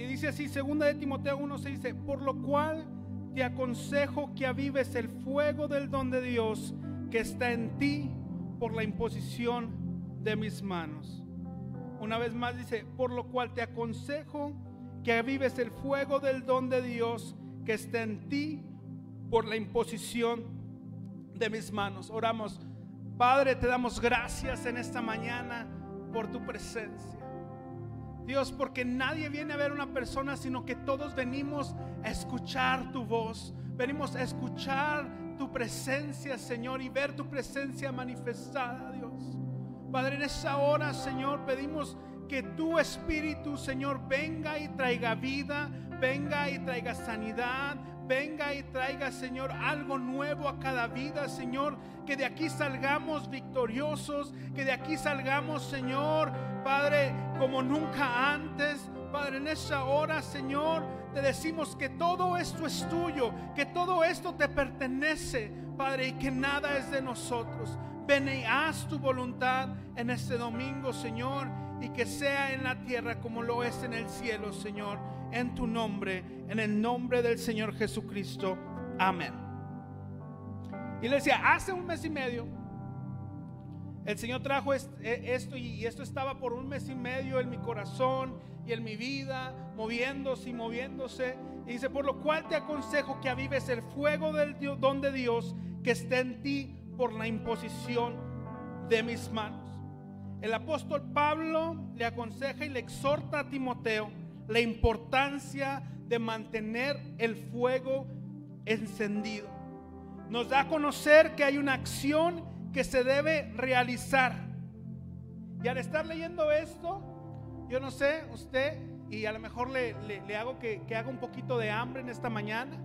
Y dice así, segunda de Timoteo 1 se dice, por lo cual te aconsejo que avives el fuego del don de Dios que está en ti por la imposición de mis manos. Una vez más dice, por lo cual te aconsejo que avives el fuego del don de Dios que está en ti por la imposición de mis manos. Oramos, Padre, te damos gracias en esta mañana por tu presencia. Dios, porque nadie viene a ver una persona, sino que todos venimos a escuchar tu voz. Venimos a escuchar tu presencia, Señor, y ver tu presencia manifestada, Dios. Padre, en esa hora, Señor, pedimos que tu Espíritu, Señor, venga y traiga vida, venga y traiga sanidad, venga y traiga, Señor, algo nuevo a cada vida, Señor. Que de aquí salgamos victoriosos, que de aquí salgamos, Señor, Padre, como nunca antes. Padre, en esa hora, Señor, te decimos que todo esto es tuyo, que todo esto te pertenece, Padre, y que nada es de nosotros. Ven y haz tu voluntad en este domingo, Señor, y que sea en la tierra como lo es en el cielo, Señor en tu nombre, en el nombre del Señor Jesucristo. Amén. Y le decía, hace un mes y medio, el Señor trajo e, esto y esto estaba por un mes y medio en mi corazón y en mi vida, moviéndose y moviéndose. Y dice, por lo cual te aconsejo que avives el fuego del don de Dios que esté en ti por la imposición de mis manos. El apóstol Pablo le aconseja y le exhorta a Timoteo la importancia de mantener el fuego encendido. Nos da a conocer que hay una acción que se debe realizar. Y al estar leyendo esto, yo no sé, usted, y a lo mejor le, hago que, haga un poquito de hambre en esta mañana,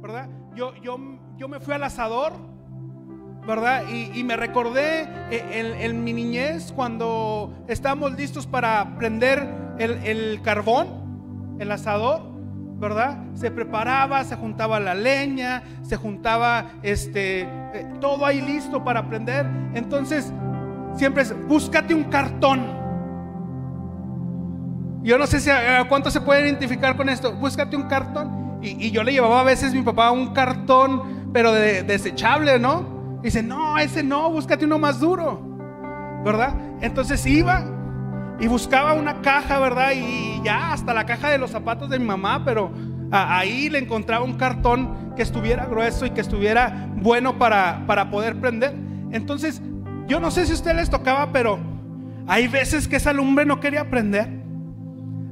¿verdad? Yo, yo, yo me fui al asador, ¿verdad? Y, me recordé eh, en, mi niñez cuando estábamos listos para prender el, carbón el asador, ¿verdad? Se preparaba, se juntaba la leña, se juntaba este, eh, todo ahí listo para prender. Entonces, siempre es, búscate un cartón. Yo no sé si a, cuánto se puede identificar con esto. Búscate un cartón. Y, yo le llevaba a veces mi papá un cartón, pero de, desechable, ¿no? Dice, no, ese no, búscate uno más duro, ¿verdad? Entonces iba y buscaba una caja, ¿verdad? Y ya hasta la caja de los zapatos de mi mamá, pero ahí le encontraba un cartón que estuviera grueso y que estuviera bueno para, para poder prender. Entonces, yo no sé si a usted les tocaba, pero hay veces que esa lumbre no quería prender.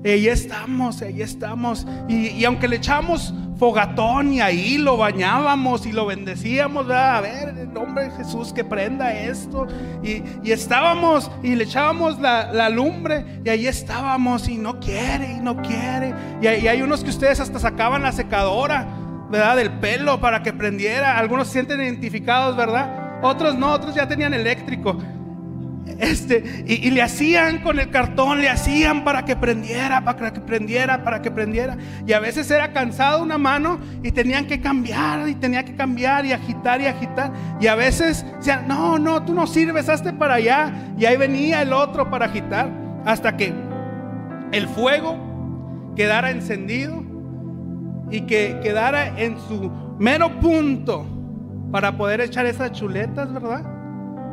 Y ahí estamos, ahí estamos. Y, aunque le echamos fogatón y ahí lo bañábamos y lo bendecíamos, a ver, en nombre de Jesús que prenda esto. Y, estábamos y le echábamos la, lumbre y ahí estábamos y no quiere y no quiere. Y, y hay unos que ustedes hasta sacaban la secadora, ¿verdad? Del pelo para que prendiera. Algunos se sienten identificados, ¿verdad? Otros no, otros ya tenían eléctrico. Este, y, le hacían con el cartón, le hacían para que prendiera, para que prendiera, para que prendiera. Y a veces era cansado una mano y tenían que cambiar y tenía que cambiar y agitar y agitar. Y a veces decían, no, no, tú no sirves, hazte para allá. Y ahí venía el otro para agitar hasta que el fuego quedara encendido y que quedara en su mero punto para poder echar esas chuletas, ¿verdad?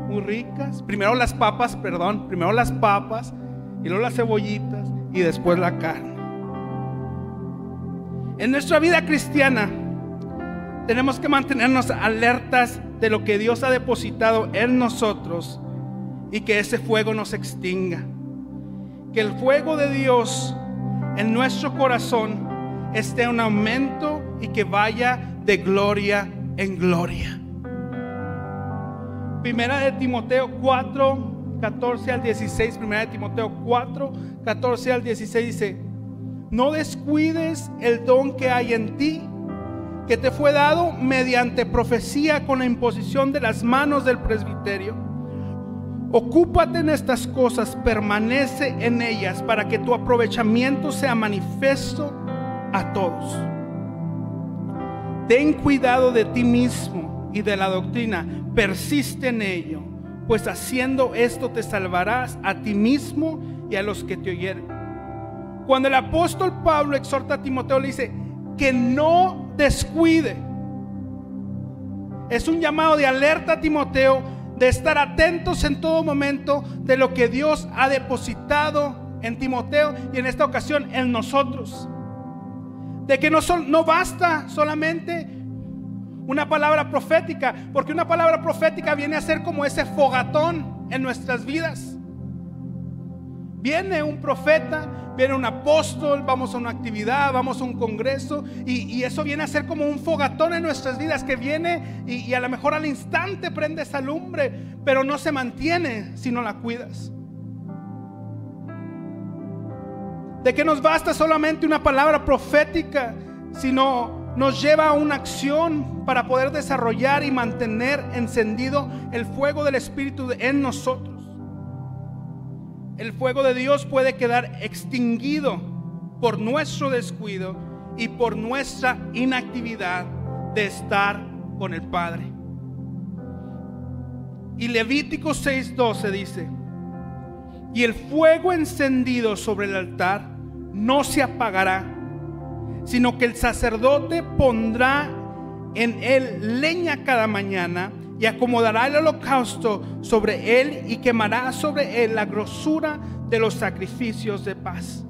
Muy ricas. Primero las papas, perdón, primero las papas y luego las cebollitas y después la carne. En nuestra vida cristiana tenemos que mantenernos alertas de lo que Dios ha depositado en nosotros y que ese fuego nos extinga. Que el fuego de Dios en nuestro corazón esté en aumento y que vaya de gloria en gloria. Primera de Timoteo 4, 14 al 16. Primera de Timoteo 4, 14 al 16 dice, no descuides el don que hay en ti, que te fue dado mediante profecía con la imposición de las manos del presbiterio. Ocúpate en estas cosas, permanece en ellas para que tu aprovechamiento sea manifiesto a todos. Ten cuidado de ti mismo y de la doctrina persiste en ello, pues haciendo esto te salvarás a ti mismo y a los que te oyeren. Cuando el apóstol Pablo exhorta a Timoteo, le dice que no descuide. Es un llamado de alerta a Timoteo de estar atentos en todo momento de lo que Dios ha depositado en Timoteo y en esta ocasión en nosotros. De que no, no basta solamente una palabra profética, porque una palabra profética viene a ser como ese fogatón en nuestras vidas. Viene un profeta, viene un apóstol, vamos a una actividad, vamos a un congreso y, eso viene a ser como un fogatón en nuestras vidas que viene y, y a lo mejor al instante prende esa lumbre, pero no se mantiene si no la cuidas. De que nos basta solamente una palabra profética, sino nos lleva a una acción para poder desarrollar y mantener encendido el fuego del Espíritu en nosotros el fuego de Dios puede quedar extinguido por nuestro descuido y por nuestra inactividad de estar con el Padre. Y Levítico 6:12 dice, y el fuego encendido sobre el altar no se apagará, sino que el sacerdote pondrá en él leña cada mañana y acomodará el holocausto sobre él y quemará sobre él la grosura de los sacrificios de paz.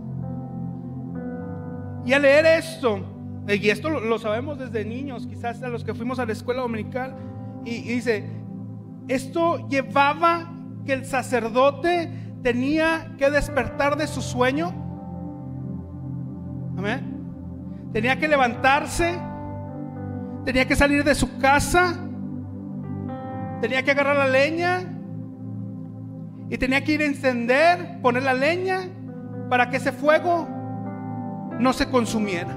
Y al leer esto, y esto lo, sabemos desde niños, quizás a los que fuimos a la escuela dominical, y, y dice, esto llevaba que el sacerdote tenía que despertar de su sueño. Amén. Tenía que levantarse, tenía que salir de su casa tenía que agarrar la leña y tenía que ir a encender, poner la leña para que ese fuego no se consumiera.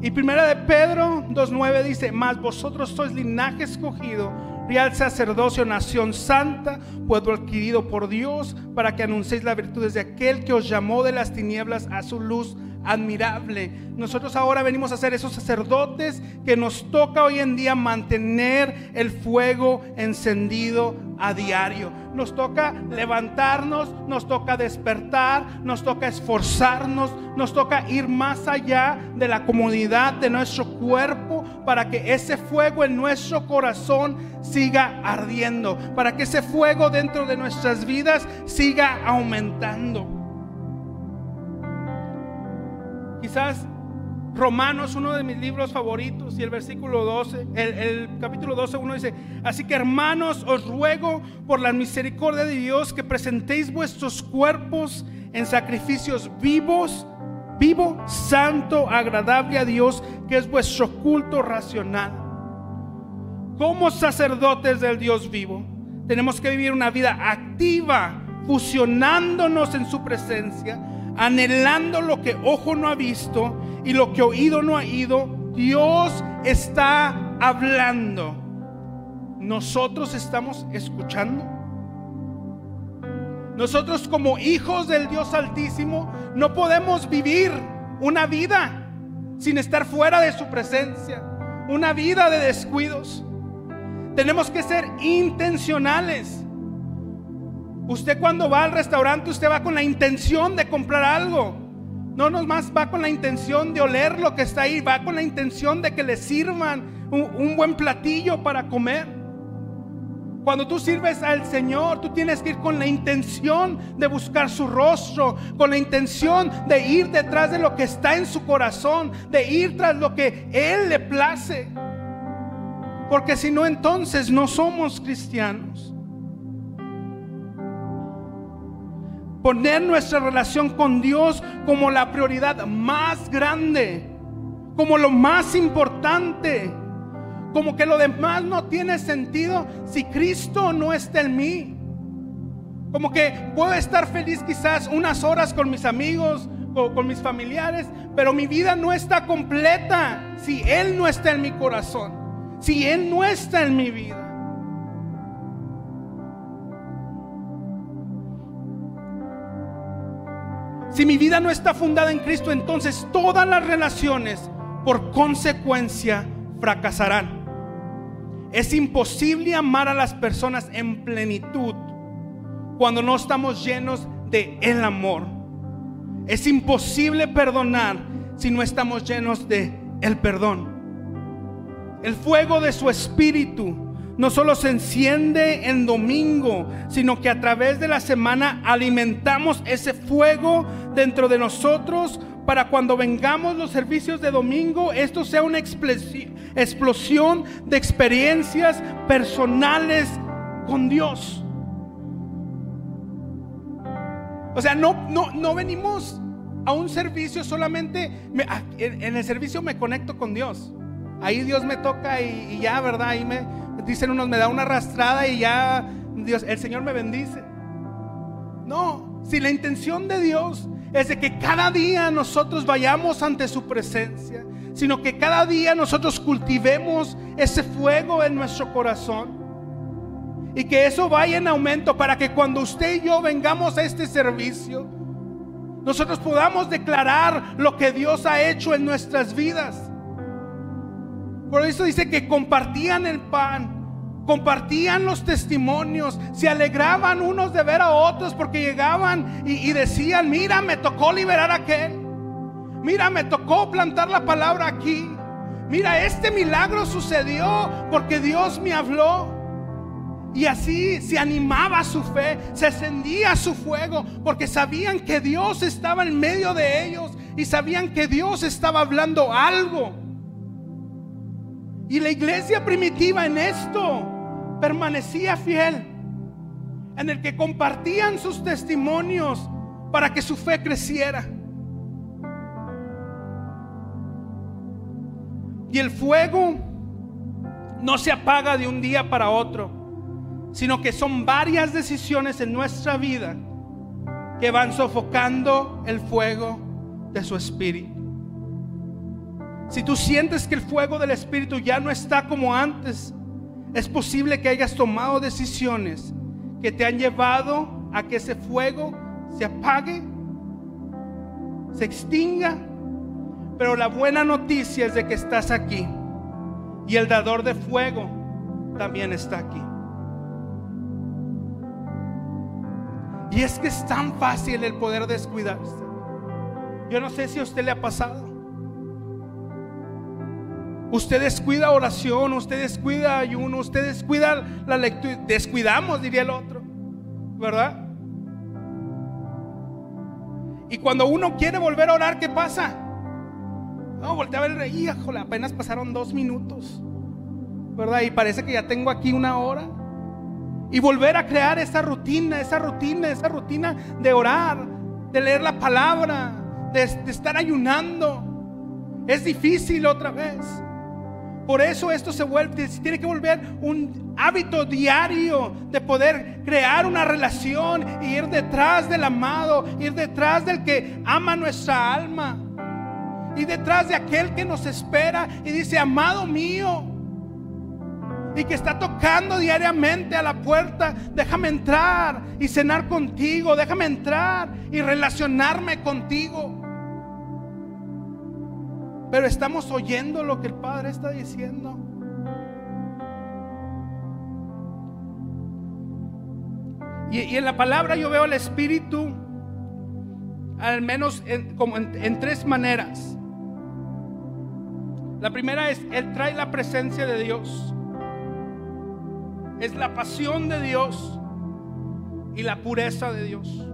Y primera de Pedro 2.9 dice, mas vosotros sois linaje escogido, real sacerdocio, nación santa, pueblo adquirido por Dios, para que anunciéis las virtudes de aquel que os llamó de las tinieblas a su luz admirable. Nosotros ahora venimos a ser esos sacerdotes que nos toca hoy en día mantener el fuego encendido a diario. Nos toca levantarnos, nos toca despertar, nos toca esforzarnos, nos toca ir más allá de la comodidad de nuestro cuerpo para que ese fuego en nuestro corazón siga ardiendo, para que ese fuego dentro de nuestras vidas siga aumentando. Quizás Romanos, uno de mis libros favoritos, y el versículo 12, el, capítulo 12, uno dice, así que hermanos, os ruego por la misericordia de Dios que presentéis vuestros cuerpos en sacrificios vivos, vivo, santo, agradable a Dios, que es vuestro culto racional. Como sacerdotes del Dios vivo, tenemos que vivir una vida activa, fusionándonos en su presencia anhelando lo que ojo no ha visto y lo que oído no ha ido, Dios está hablando. Nosotros estamos escuchando. Nosotros como hijos del Dios Altísimo no podemos vivir una vida sin estar fuera de su presencia, una vida de descuidos. Tenemos que ser intencionales. Usted cuando va al restaurante, usted va con la intención de comprar algo. No nomás va con la intención de oler lo que está ahí, va con la intención de que le sirvan un, buen platillo para comer. Cuando tú sirves al Señor, tú tienes que ir con la intención de buscar su rostro, con la intención de ir detrás de lo que está en su corazón, de ir tras lo que Él le place. Porque si no, entonces no somos cristianos. Poner nuestra relación con Dios como la prioridad más grande, como lo más importante, como que lo demás no tiene sentido si Cristo no está en mí. Como que puedo estar feliz quizás unas horas con mis amigos, o con mis familiares, pero mi vida no está completa si Él no está en mi corazón, si Él no está en mi vida. Si mi vida no está fundada en Cristo, entonces todas las relaciones por consecuencia fracasarán. Es imposible amar a las personas en plenitud cuando no estamos llenos de el amor. Es imposible perdonar si no estamos llenos de el perdón. El fuego de su espíritu no solo se enciende en domingo, sino que a través de la semana alimentamos ese fuego dentro de nosotros para cuando vengamos los servicios de domingo, esto sea una explosión de experiencias personales con Dios. O sea, no, no, no venimos a un servicio solamente, en, el servicio me conecto con Dios. Ahí Dios me toca y, y ya, ¿verdad? Ahí me, dicen unos, me da una arrastrada y ya, Dios, el Señor me bendice. No, si la intención de Dios es de que cada día nosotros vayamos ante su presencia, sino que cada día nosotros cultivemos ese fuego en nuestro corazón. Y que eso vaya en aumento para que cuando usted y yo vengamos a este servicio, nosotros podamos declarar lo que Dios ha hecho en nuestras vidas. Por eso dice que compartían el pan, compartían los testimonios, se alegraban unos de ver a otros porque llegaban y, decían, mira, me tocó liberar a aquel, mira, me tocó plantar la palabra aquí, mira, este milagro sucedió porque Dios me habló. Y así se animaba su fe, se encendía su fuego, porque sabían que Dios estaba en medio de ellos y sabían que Dios estaba hablando algo. Y la iglesia primitiva en esto permanecía fiel, en el que compartían sus testimonios para que su fe creciera. Y el fuego no se apaga de un día para otro sino que son varias decisiones en nuestra vida que van sofocando el fuego de su espíritu. Si tú sientes que el fuego del espíritu ya no está como antes, es posible que hayas tomado decisiones que te han llevado a que ese fuego se apague, se extinga. Pero la buena noticia es de que estás aquí y el dador de fuego también está aquí. Y es que es tan fácil el poder descuidarse. Yo no sé si a usted le ha pasado. Usted descuida oración, usted descuida ayuno, usted descuida la lectura. Descuidamos, diría el otro. ¿Verdad? Y cuando uno quiere volver a orar, ¿qué pasa? No, voltea a ver, híjole, apenas pasaron dos minutos. ¿Verdad? Y parece que ya tengo aquí una hora. Y volver a crear esa rutina, esa rutina, esa rutina de orar, de leer la palabra, de, estar ayunando. Es difícil otra vez. Por eso esto se vuelve, tiene que volver un hábito diario de poder crear una relación e ir detrás del amado, ir detrás del que ama nuestra alma, y detrás de aquel que nos espera y dice, amado mío, y que está tocando diariamente a la puerta, déjame entrar y cenar contigo, déjame entrar y relacionarme contigo. Pero estamos oyendo lo que el Padre está diciendo. Y, en la palabra yo veo al Espíritu al menos como en tres maneras. La primera es, Él trae la presencia de Dios es la pasión de Dios y la pureza de Dios.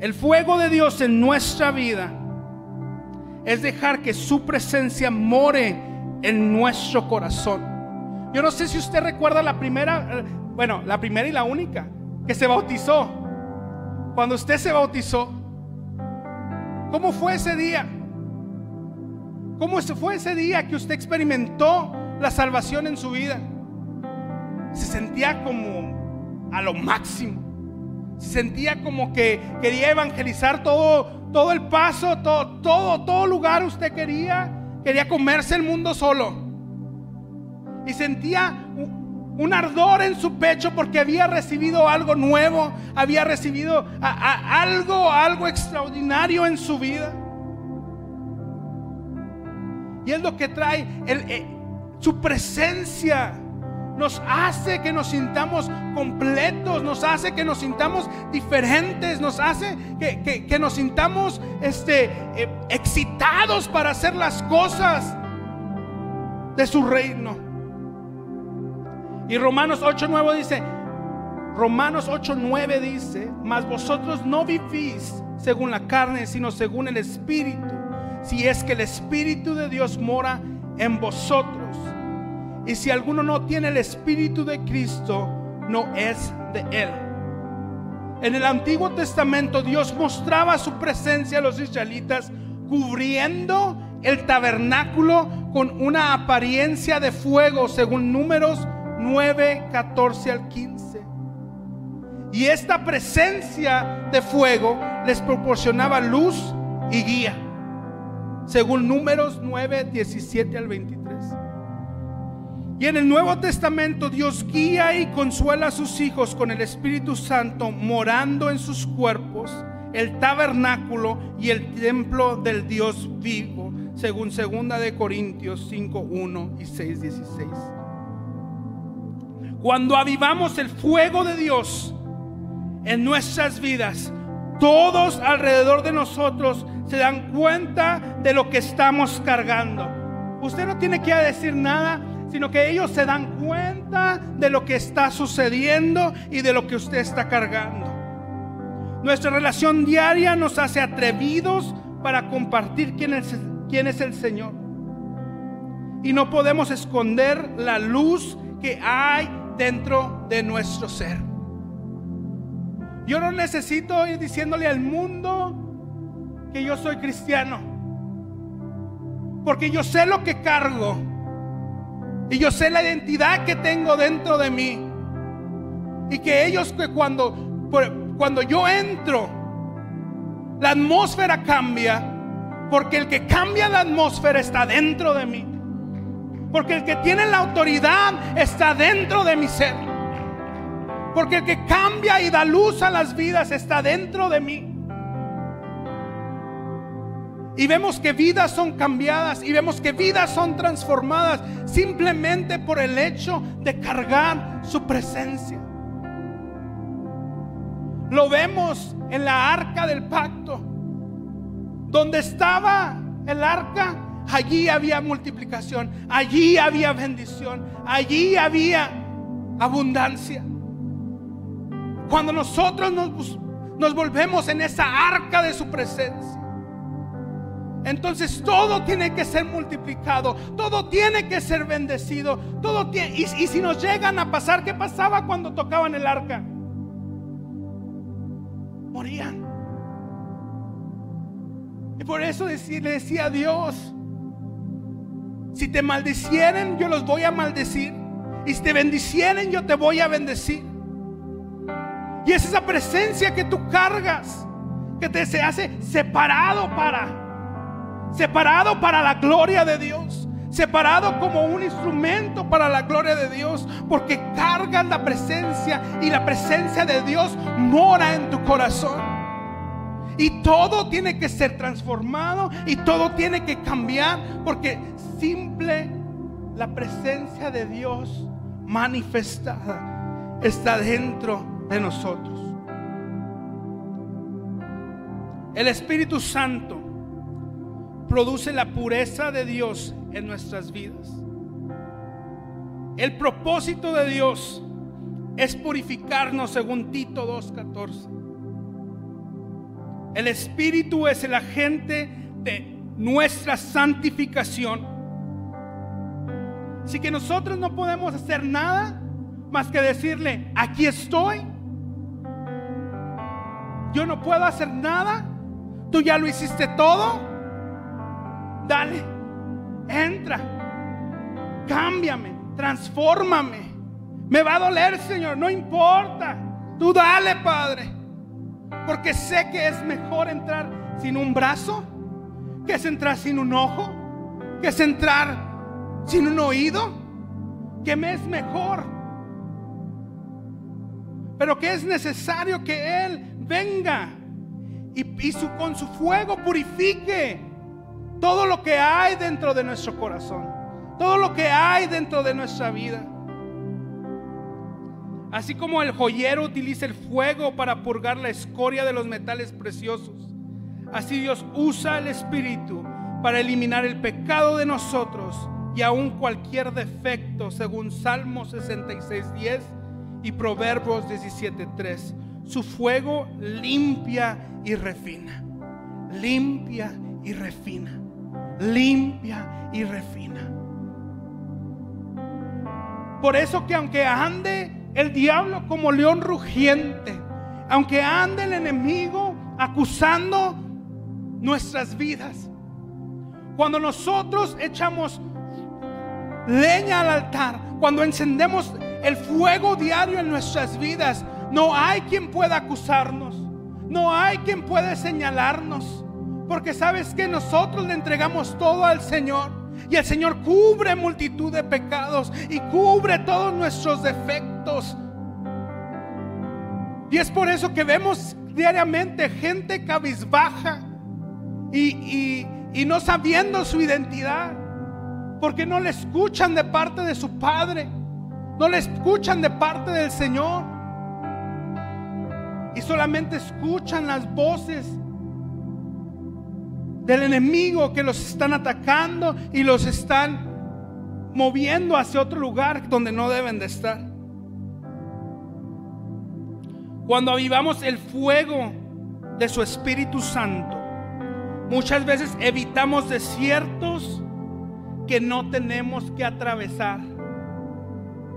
El fuego de Dios en nuestra vida es dejar que su presencia more en nuestro corazón. Yo no sé si usted recuerda la primera, bueno, la primera y la única que se bautizó. Cuando usted se bautizó, ¿cómo fue ese día? ¿Cómo fue ese día que usted experimentó la salvación en su vida. Se sentía como a lo máximo. Se sentía como que quería evangelizar todo, todo el paso, todo, todo, todo lugar usted quería. Quería comerse el mundo solo. Y sentía un ardor en su pecho porque había recibido algo nuevo, había recibido algo, algo extraordinario en su vida. Y es lo que trae el, su presencia nos hace que nos sintamos completos, nos hace que nos sintamos diferentes, nos hace que, nos sintamos este, eh, excitados para hacer las cosas de su reino. Y Romanos 8:9 dice, Romanos 8:9 dice, mas vosotros no vivís según la carne, sino según el Espíritu, si es que el Espíritu de Dios mora en vosotros. Y si alguno no tiene el Espíritu de Cristo, no es de Él. En el Antiguo Testamento Dios mostraba su presencia a los israelitas cubriendo el tabernáculo con una apariencia de fuego, según números 9, 14 al 15. Y esta presencia de fuego les proporcionaba luz y guía, según números 9, 17 al 23. Y en el Nuevo Testamento Dios guía y consuela a sus hijos con el Espíritu Santo morando en sus cuerpos, el tabernáculo y el templo del Dios vivo, según segunda de Corintios 5, 1 y 6, 16. Cuando avivamos el fuego de Dios en nuestras vidas, todos alrededor de nosotros se dan cuenta de lo que estamos cargando. Usted no tiene que decir nada sino que ellos se dan cuenta de lo que está sucediendo y de lo que usted está cargando. Nuestra relación diaria nos hace atrevidos para compartir quién es, quién es el Señor. Y no podemos esconder la luz que hay dentro de nuestro ser. Yo no necesito ir diciéndole al mundo que yo soy cristiano. Porque yo sé lo que cargo. Y yo sé la identidad que tengo dentro de mí. Y que ellos que cuando, cuando yo entro, la atmósfera cambia. Porque el que cambia la atmósfera está dentro de mí. Porque el que tiene la autoridad está dentro de mi ser. Porque el que cambia y da luz a las vidas está dentro de mí. Y vemos que vidas son cambiadas y vemos que vidas son transformadas simplemente por el hecho de cargar su presencia. Lo vemos en la arca del pacto. Donde estaba el arca, allí había multiplicación, allí había bendición, allí había abundancia. Cuando nosotros nos, volvemos en esa arca de su presencia entonces todo tiene que ser multiplicado, todo tiene que ser bendecido, todo y, si nos llegan a pasar, ¿qué pasaba cuando tocaban el arca? Morían. Y por eso le decía a Dios, si te maldicieren, yo los voy a maldecir. Y si te bendicieren, yo te voy a bendecir. Y es esa presencia que tú cargas, que te se hace separado para separado para la gloria de Dios, separado como un instrumento para la gloria de Dios, porque cargas la presencia y la presencia de Dios mora en tu corazón. Y todo tiene que ser transformado y todo tiene que cambiar porque simple la presencia de Dios manifestada está dentro de nosotros. El Espíritu Santo produce la pureza de Dios en nuestras vidas. El propósito de Dios es purificarnos según Tito 2.14. El Espíritu es el agente de nuestra santificación. Así que nosotros no podemos hacer nada más que decirle, aquí estoy. Yo no puedo hacer nada. Tú ya lo hiciste todo dale, entra, cámbiame, transfórmame. Me va a doler, Señor, no importa. Tú dale, Padre. Porque sé que es mejor entrar sin un brazo, que es entrar sin un ojo, que es entrar sin un oído, que me es mejor. Pero que es necesario que Él venga y, con su fuego purifique todo lo que hay dentro de nuestro corazón, todo lo que hay dentro de nuestra vida. Así como el joyero utiliza el fuego para purgar la escoria de los metales preciosos, así Dios usa el Espíritu para eliminar el pecado de nosotros y aún cualquier defecto, según Salmo 66.10 y Proverbios 17.3. Su fuego limpia y refina, limpia y refina, limpia y refina. Por eso que aunque ande el diablo como león rugiente, aunque ande el enemigo acusando nuestras vidas, cuando nosotros echamos leña al altar, cuando encendemos el fuego diario en nuestras vidas, no hay quien pueda acusarnos, no hay quien pueda señalarnos, porque sabes que nosotros le entregamos todo al Señor. Y el Señor cubre multitud de pecados y cubre todos nuestros defectos. Y es por eso que vemos diariamente gente cabizbaja y, y no sabiendo su identidad. Porque no le escuchan de parte de su Padre. No le escuchan de parte del Señor. Y solamente escuchan las voces del enemigo que los están atacando y los están moviendo hacia otro lugar donde no deben de estar. Cuando avivamos el fuego de su Espíritu Santo, muchas veces evitamos desiertos que no tenemos que atravesar.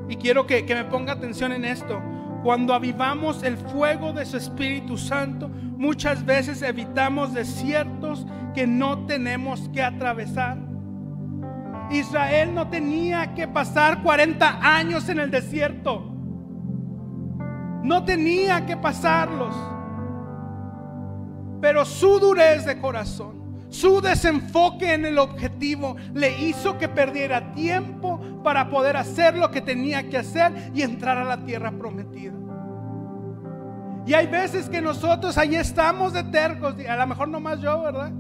Y quiero que, que me ponga atención en esto. Cuando avivamos el fuego de su Espíritu Santo, muchas veces evitamos desiertos que no tenemos que atravesar. Israel no tenía que pasar 40 años en el desierto. No tenía que pasarlos. Pero su durez de corazón, su desenfoque en el objetivo le hizo que perdiera tiempo para poder hacer lo que tenía que hacer y entrar a la tierra prometida. Y hay veces que nosotros ahí estamos de tercos, a lo mejor no más yo, ¿verdad?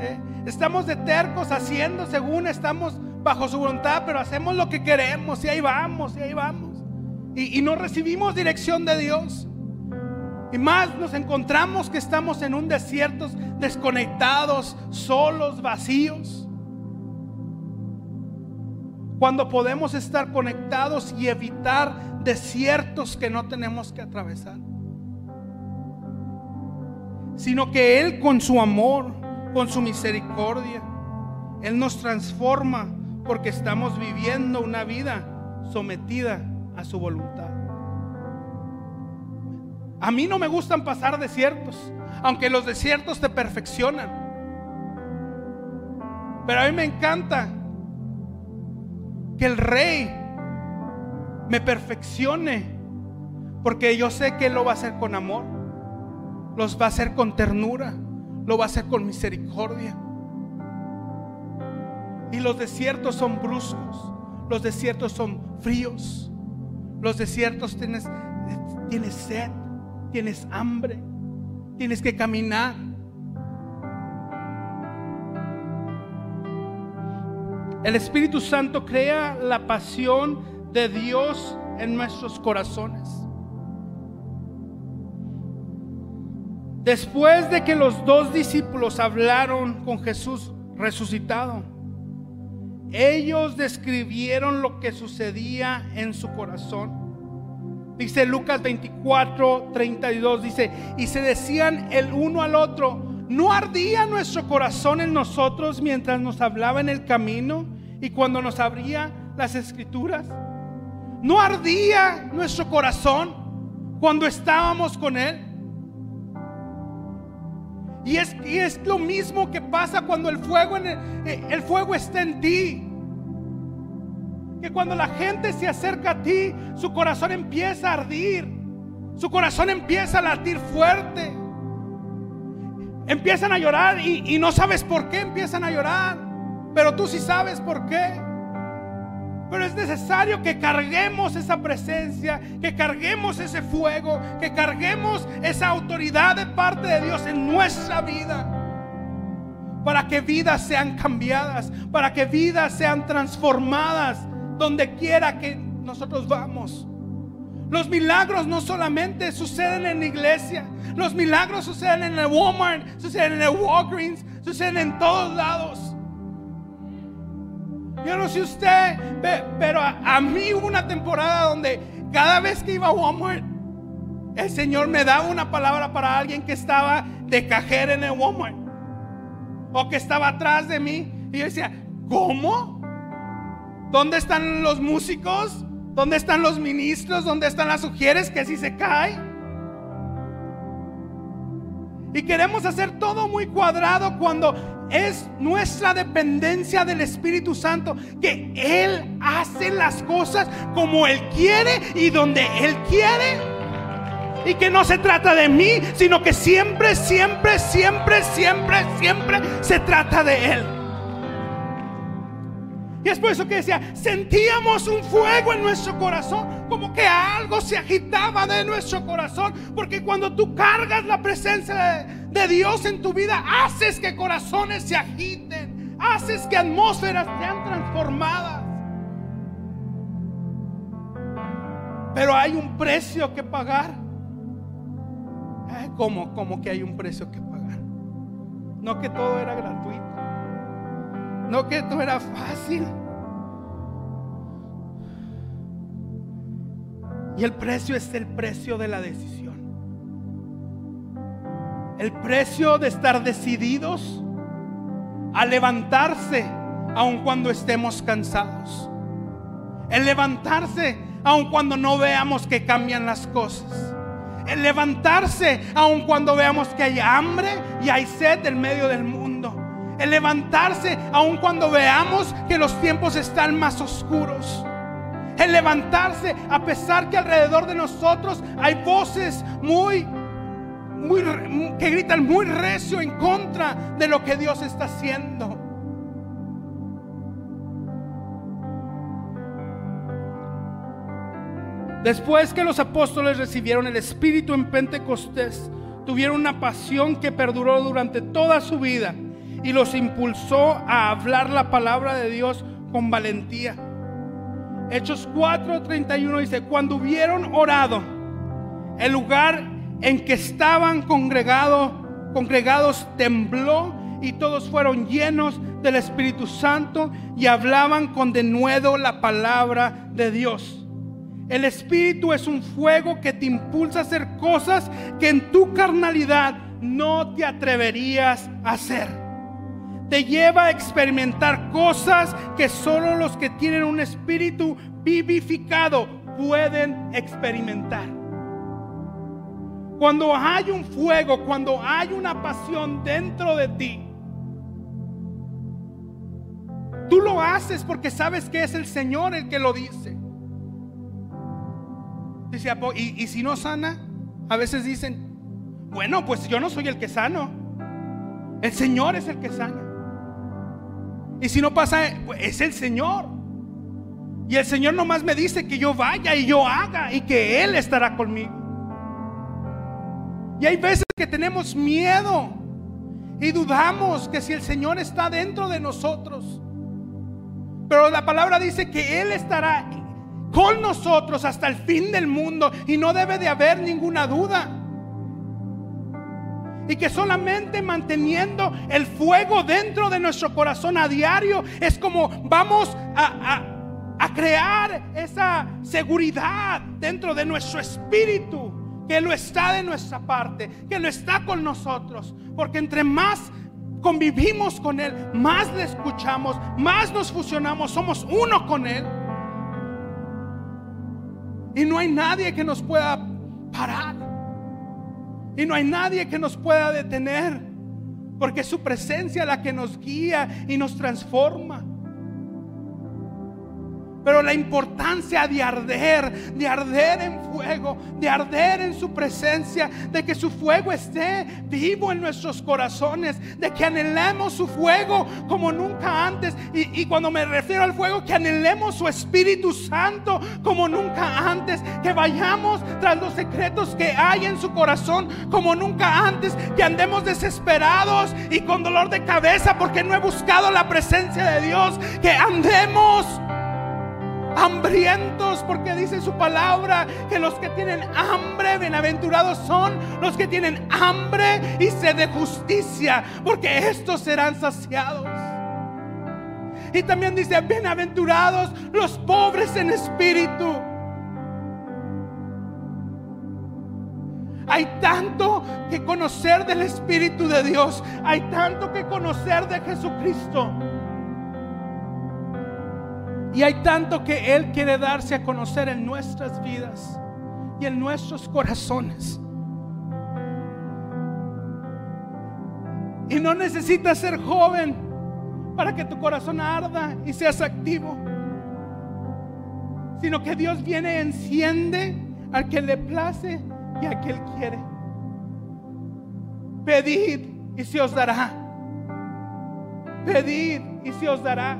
¿Eh? Estamos de tercos haciendo según estamos bajo su voluntad, pero hacemos lo que queremos y ahí vamos, y ahí vamos. Y, y no recibimos dirección de Dios. Y más nos encontramos que estamos en un desierto, desconectados, solos, vacíos. Cuando podemos estar conectados y evitar desiertos que no tenemos que atravesar. Sino que Él con su amor con su misericordia. Él nos transforma porque estamos viviendo una vida sometida a su voluntad. A mí no me gustan pasar desiertos, aunque los desiertos te perfeccionan. Pero a mí me encanta que el rey me perfeccione, porque yo sé que Él lo va a hacer con amor, los va a hacer con ternura lo va a hacer con misericordia. Y los desiertos son bruscos, los desiertos son fríos, los desiertos tienes, tienes sed, tienes hambre, tienes que caminar. El Espíritu Santo crea la pasión de Dios en nuestros corazones. Después de que los dos discípulos hablaron con Jesús resucitado, ellos describieron lo que sucedía en su corazón. Dice Lucas 24, 32, dice, y se decían el uno al otro, ¿no ardía nuestro corazón en nosotros mientras nos hablaba en el camino y cuando nos abría las escrituras? ¿No ardía nuestro corazón cuando estábamos con Él? Y es, es lo mismo que pasa cuando el fuego, eh, el, fuego está en ti. Que cuando la gente se acerca a ti, su corazón empieza a ardir. Su corazón empieza a latir fuerte. Empiezan a llorar y, y no sabes por qué empiezan a llorar. Pero tú sí sabes por qué. Pero es necesario que carguemos esa presencia, que carguemos ese fuego, que carguemos esa autoridad de parte de Dios en nuestra vida. Para que vidas sean cambiadas, para que vidas sean transformadas donde quiera que nosotros vamos. Los milagros no solamente suceden en la iglesia, los milagros suceden en el Walmart, suceden en el Walgreens, suceden en todos lados. Yo no sé usted, pero a, mí hubo una temporada donde cada vez que iba a Walmart, el Señor me daba una palabra para alguien que estaba de cajera en el Walmart o que estaba atrás de mí. Y yo decía, ¿cómo? ¿Dónde están los músicos? ¿Dónde están los ministros? ¿Dónde están las sugieres que si se cae? Y queremos hacer todo muy cuadrado cuando es nuestra dependencia del Espíritu Santo, que Él hace las cosas como Él quiere y donde Él quiere. Y que no se trata de mí, sino que siempre, siempre, siempre, siempre, siempre se trata de Él. Y es por eso que decía, sentíamos un fuego en nuestro corazón, como que algo se agitaba de nuestro corazón, porque cuando tú cargas la presencia de, Dios en tu vida, haces que corazones se agiten, haces que atmósferas sean transformadas. Pero hay un precio que pagar. ¿Cómo? ¿Cómo que hay un precio que pagar? No que todo era gratuito. No que esto era fácil. Y el precio es el precio de la decisión. El precio de estar decididos a levantarse aun cuando estemos cansados. El levantarse aun cuando no veamos que cambian las cosas. El levantarse aun cuando veamos que hay hambre y hay sed en medio del mundo el levantarse aun cuando veamos que los tiempos están más oscuros. El levantarse a pesar que alrededor de nosotros hay voces muy, muy que gritan muy recio en contra de lo que Dios está haciendo. Después que los apóstoles recibieron el Espíritu en Pentecostés, tuvieron una pasión que perduró durante toda su vida y los impulsó a hablar la palabra de Dios con valentía. Hechos 4:31 dice, cuando hubieron orado, el lugar en que estaban congregado, congregados tembló y todos fueron llenos del Espíritu Santo y hablaban con denuedo la palabra de Dios. El Espíritu es un fuego que te impulsa a hacer cosas que en tu carnalidad no te atreverías a hacer te lleva a experimentar cosas que solo los que tienen un espíritu vivificado pueden experimentar. Cuando hay un fuego, cuando hay una pasión dentro de ti, tú lo haces porque sabes que es el Señor el que lo dice. Dice, ¿y, y si no sana? A veces dicen, bueno, pues yo no soy el que sano. El Señor es el que sana. Y si no pasa, pues, es el Señor. Y el Señor nomás me dice que yo vaya y yo haga y que Él estará conmigo. Y hay veces que tenemos miedo y dudamos que si el Señor está dentro de nosotros. Pero la palabra dice que Él estará con nosotros hasta el fin del mundo y no debe de haber ninguna duda. Y que solamente manteniendo el fuego dentro de nuestro corazón a diario es como vamos a, crear esa seguridad dentro de nuestro espíritu que lo está de nuestra parte, que lo está con nosotros. Porque entre más convivimos con Él, más le escuchamos, más nos fusionamos, somos uno con Él. Y no hay nadie que nos pueda parar. Y no hay nadie que nos pueda detener, porque es su presencia la que nos guía y nos transforma. Pero la importancia de arder, de arder en fuego, de arder en su presencia, de que su fuego esté vivo en nuestros corazones, de que anhelemos su fuego como nunca antes. Y, cuando me refiero al fuego, que anhelemos su Espíritu Santo como nunca antes, que vayamos tras los secretos que hay en su corazón como nunca antes, que andemos desesperados y con dolor de cabeza porque no he buscado la presencia de Dios, que andemos hambrientos, porque dice su palabra que los que tienen hambre, bienaventurados son los que tienen hambre y sed de justicia, porque estos serán saciados. Y también dice, bienaventurados los pobres en espíritu. Hay tanto que conocer del Espíritu de Dios. Hay tanto que conocer de Jesucristo. Y hay tanto que Él quiere darse a conocer en nuestras vidas y en nuestros corazones. Y no necesitas ser joven para que tu corazón arda y seas activo. Sino que Dios viene, enciende al que le place y a que Él quiere. Pedid y se os dará. Pedid y se os dará.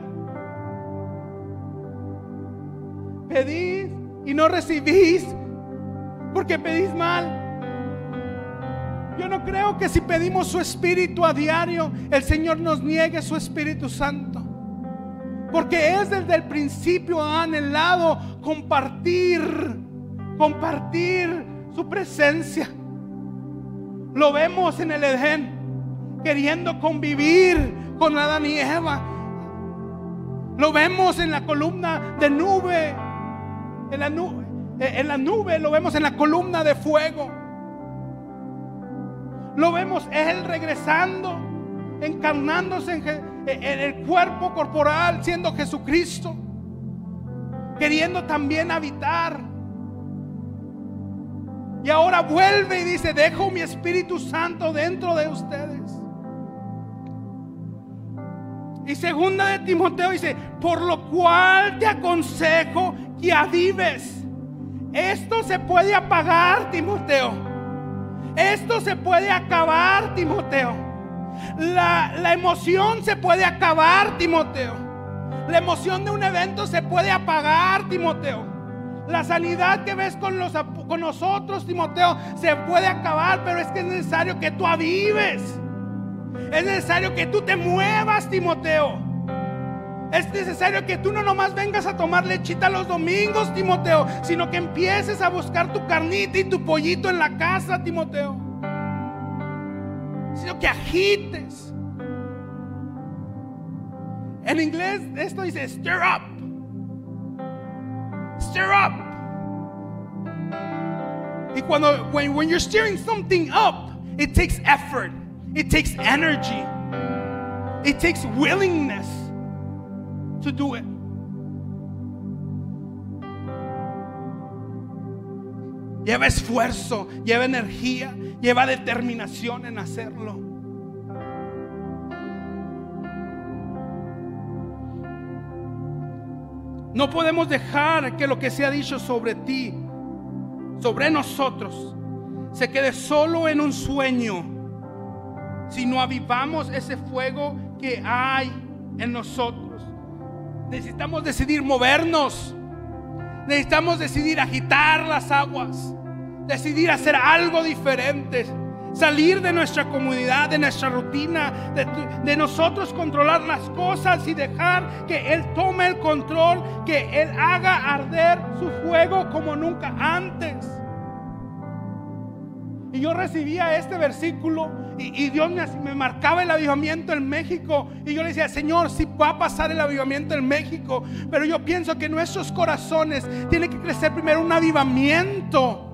Pedid y no recibís porque pedís mal. Yo no creo que si pedimos su Espíritu a diario, el Señor nos niegue su Espíritu Santo. Porque es desde el principio anhelado compartir, compartir su presencia. Lo vemos en el Edén, queriendo convivir con Adán y Eva. Lo vemos en la columna de nube en la nube, eh, en la nube, lo vemos en la columna de fuego. Lo vemos Él regresando, encarnándose en, en el cuerpo corporal, siendo Jesucristo, queriendo también habitar. Y ahora vuelve y dice, dejo mi Espíritu Santo dentro de ustedes. Y segunda de Timoteo dice, por lo cual te aconsejo que avives. Esto se puede apagar, Timoteo. Esto se puede acabar, Timoteo. La, la emoción se puede acabar, Timoteo. La emoción de un evento se puede apagar, Timoteo. La sanidad que ves con, los, con nosotros, Timoteo, se puede acabar, pero es que es necesario que tú avives. Es necesario que tú te muevas, Timoteo. Es necesario que tú no nomás vengas a tomar lechita los domingos, Timoteo, sino que empieces a buscar tu carnita y tu pollito en la casa, Timoteo. Sino que agites. En inglés esto dice stir up. Stir up. Y cuando when, when you're stirring something up, it takes effort. It takes energy. It takes willingness Lleva esfuerzo, lleva energía, lleva determinación en hacerlo. No podemos dejar que lo que se ha dicho sobre ti, sobre nosotros, se quede solo en un sueño si no avivamos ese fuego que hay en nosotros. Necesitamos decidir movernos. Necesitamos decidir agitar las aguas. Decidir hacer algo diferente. Salir de nuestra comunidad, de nuestra rutina, de, nosotros controlar las cosas y dejar que Él tome el control, que Él haga arder su fuego como nunca antes. Y yo recibía este versículo y, Dios me, marcaba el avivamiento en México. Y yo le decía, Señor, si va a pasar el avivamiento en México. Pero yo pienso que nuestros corazones tiene que crecer primero un avivamiento.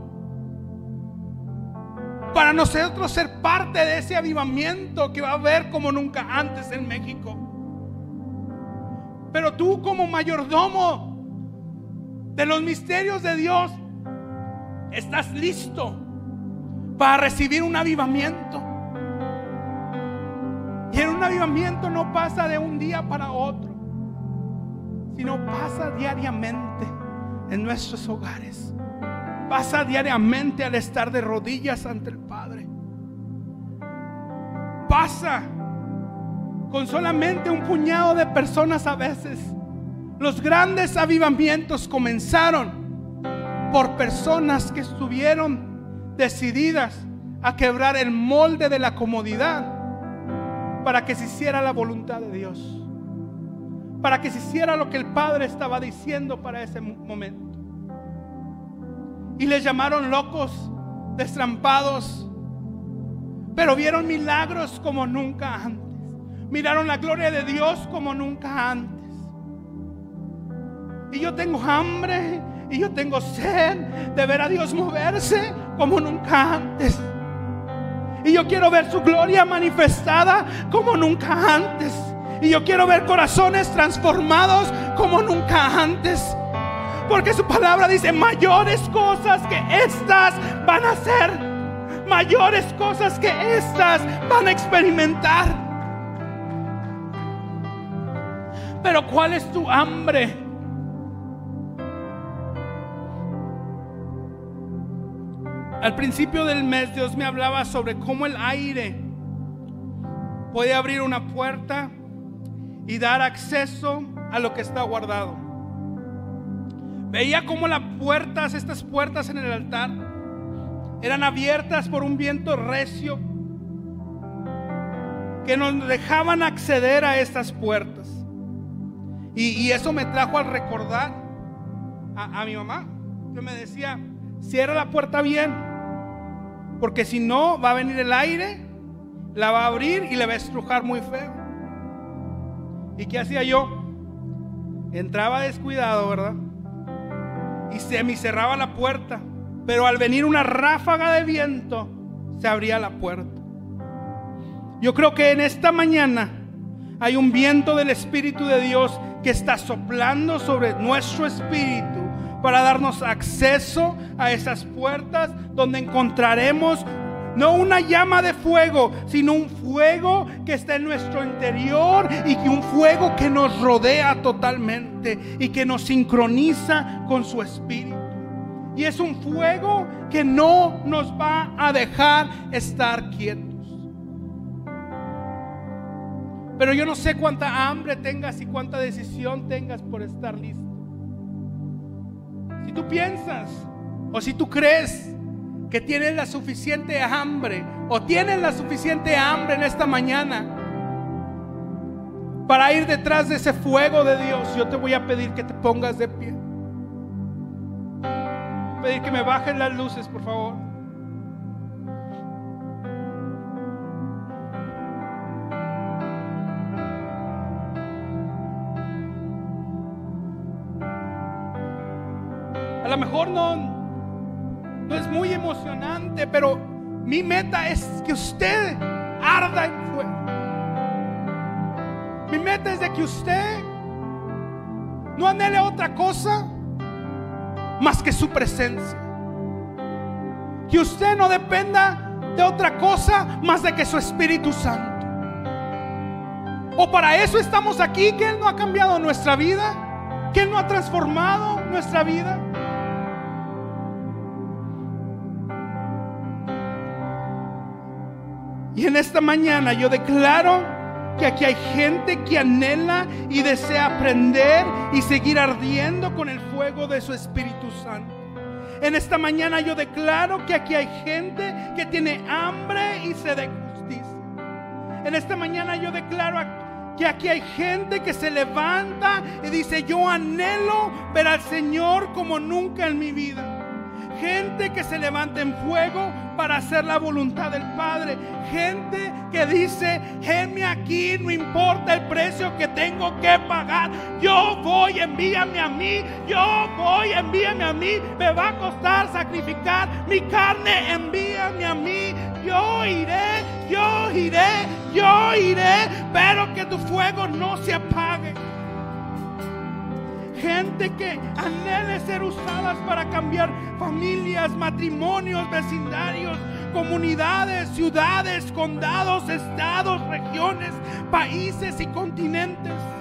Para nosotros ser parte de ese avivamiento que va a haber como nunca antes en México. Pero tú como mayordomo de los misterios de Dios, estás listo para recibir un avivamiento. Y en un avivamiento no pasa de un día para otro, sino pasa diariamente en nuestros hogares. Pasa diariamente al estar de rodillas ante el Padre. Pasa con solamente un puñado de personas a veces. Los grandes avivamientos comenzaron por personas que estuvieron decididas a quebrar el molde de la comodidad para que se hiciera la voluntad de Dios. para que se hiciera lo que el Padre estaba diciendo para ese momento. Y les llamaron locos, destrampados, pero vieron milagros como nunca antes. Miraron la gloria de Dios como nunca antes. Y yo tengo hambre y yo tengo sed de ver a Dios moverse como nunca antes. Y yo quiero ver su gloria manifestada como nunca antes. Y yo quiero ver corazones transformados como nunca antes. Porque su palabra dice, mayores cosas que estas van a ser. Mayores cosas que estas van a experimentar. Pero ¿cuál es tu hambre? Al principio del mes Dios me hablaba sobre cómo el aire puede abrir una puerta y dar acceso a lo que está guardado. Veía cómo las puertas, estas puertas en el altar, eran abiertas por un viento recio que nos dejaban acceder a estas puertas. Y, eso me trajo al recordar a, a mi mamá, que me decía, cierra la puerta bien, porque si no va a venir el aire, la va a abrir y le va a estrujar muy feo. ¿Y qué hacía yo? Entraba descuidado, ¿verdad? Y se me cerraba la puerta. Pero al venir una ráfaga de viento, se abría la puerta. Yo creo que en esta mañana hay un viento del Espíritu de Dios que está soplando sobre nuestro espíritu para darnos acceso a esas puertas donde encontraremos no una llama de fuego, sino un fuego que está en nuestro interior y un fuego que nos rodea totalmente y que nos sincroniza con su espíritu. Y es un fuego que no nos va a dejar estar quietos. Pero yo no sé cuánta hambre tengas y cuánta decisión tengas por estar listo. Si tú piensas o si tú crees que tienen la suficiente hambre o tienen la suficiente hambre en esta mañana para ir detrás de ese fuego de Dios, yo te voy a pedir que te pongas de pie. Pedir que me bajen las luces, por favor. Lo mejor no, no es muy emocionante, pero mi meta es que usted arda en fuego. Mi meta es de que usted no anhele otra cosa más que su presencia. Que usted no dependa de otra cosa más de que su Espíritu Santo. O para eso estamos aquí, que Él no ha cambiado nuestra vida, que Él no ha transformado nuestra vida. Y en esta mañana yo declaro que aquí hay gente que anhela y desea aprender y seguir ardiendo con el fuego de su Espíritu Santo. En esta mañana yo declaro que aquí hay gente que tiene hambre y sed de justicia. En esta mañana yo declaro que aquí hay gente que se levanta y dice, yo anhelo ver al Señor como nunca en mi vida gente que se levanta en fuego para hacer la voluntad del Padre. Gente que dice, heme aquí, no importa el precio que tengo que pagar. Yo voy, envíame a mí. Yo voy, envíame a mí. Me va a costar sacrificar mi carne, envíame a mí. Yo iré, yo iré, yo iré, pero que tu fuego no se apague gente que anhele ser usadas para cambiar familias, matrimonios, vecindarios, comunidades, ciudades, condados, estados, regiones, países y continentes.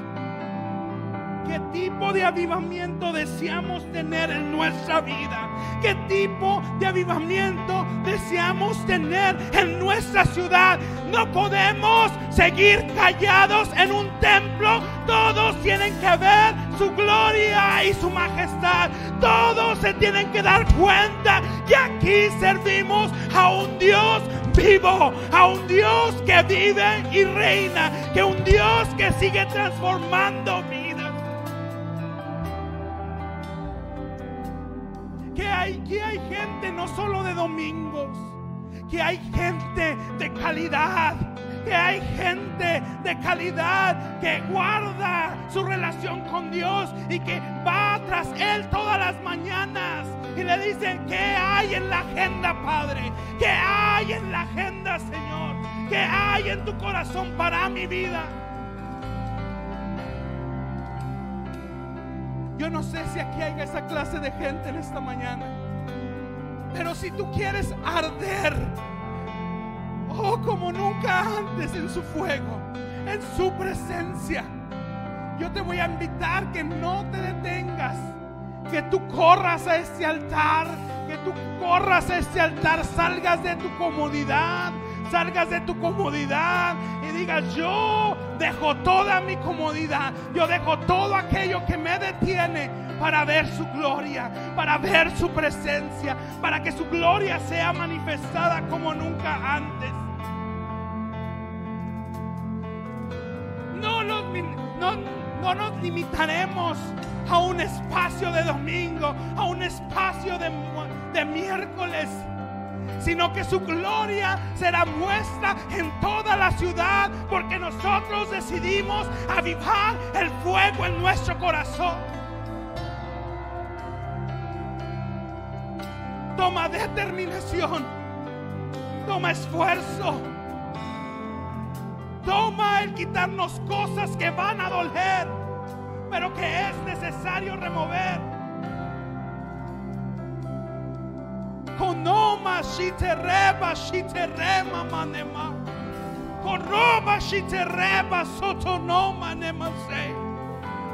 ¿Qué tipo de avivamiento deseamos tener en nuestra vida? ¿Qué tipo de avivamiento deseamos tener en nuestra ciudad? No podemos seguir callados en un templo. Todos tienen que ver su gloria y su majestad. Todos se tienen que dar cuenta que aquí servimos a un Dios vivo, a un Dios que vive y reina, que un Dios que sigue transformando vidas. Que hay gente no solo de domingos, que hay gente de calidad, que hay gente de calidad que guarda su relación con Dios y que va tras Él todas las mañanas y le dice, ¿qué hay en la agenda, Padre? ¿Qué hay en la agenda, Señor? ¿Qué hay en tu corazón para mi vida? Yo no sé si aquí hay esa clase de gente en esta mañana. Pero si tú quieres arder, oh, como nunca antes en su fuego, en su presencia, yo te voy a invitar que no te detengas, que tú corras a este altar, que tú corras a este altar, salgas de tu comodidad, salgas de tu comodidad y digas, yo dejo toda mi comodidad, yo dejo todo aquello que me detiene para ver su gloria, para ver su presencia, para que su gloria sea manifestada como nunca antes. No nos, no, no nos limitaremos a un espacio de domingo, a un espacio de, de miércoles sino que su gloria será muestra en toda la ciudad, porque nosotros decidimos avivar el fuego en nuestro corazón. Toma determinación, toma esfuerzo, toma el quitarnos cosas que van a doler, pero que es necesario remover. Konoma shitereba shiterema manema. Koroba shitereba sotonoma nemase.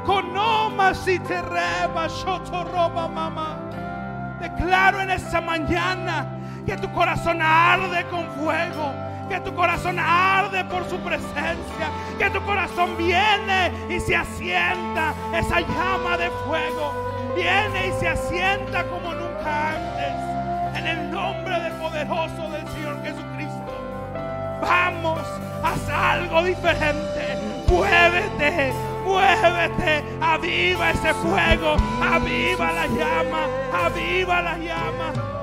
Konoma shitereba shotoroba mama. Declaro en esta mañana que tu corazón arde con fuego que tu corazón arde por su presencia, que tu corazón viene y se asienta esa llama de fuego, viene y se asienta como nunca antes poderoso del Señor Jesucristo. Vamos, haz algo diferente. Muévete, muévete. Aviva ese fuego. Aviva la llama. Aviva la llama.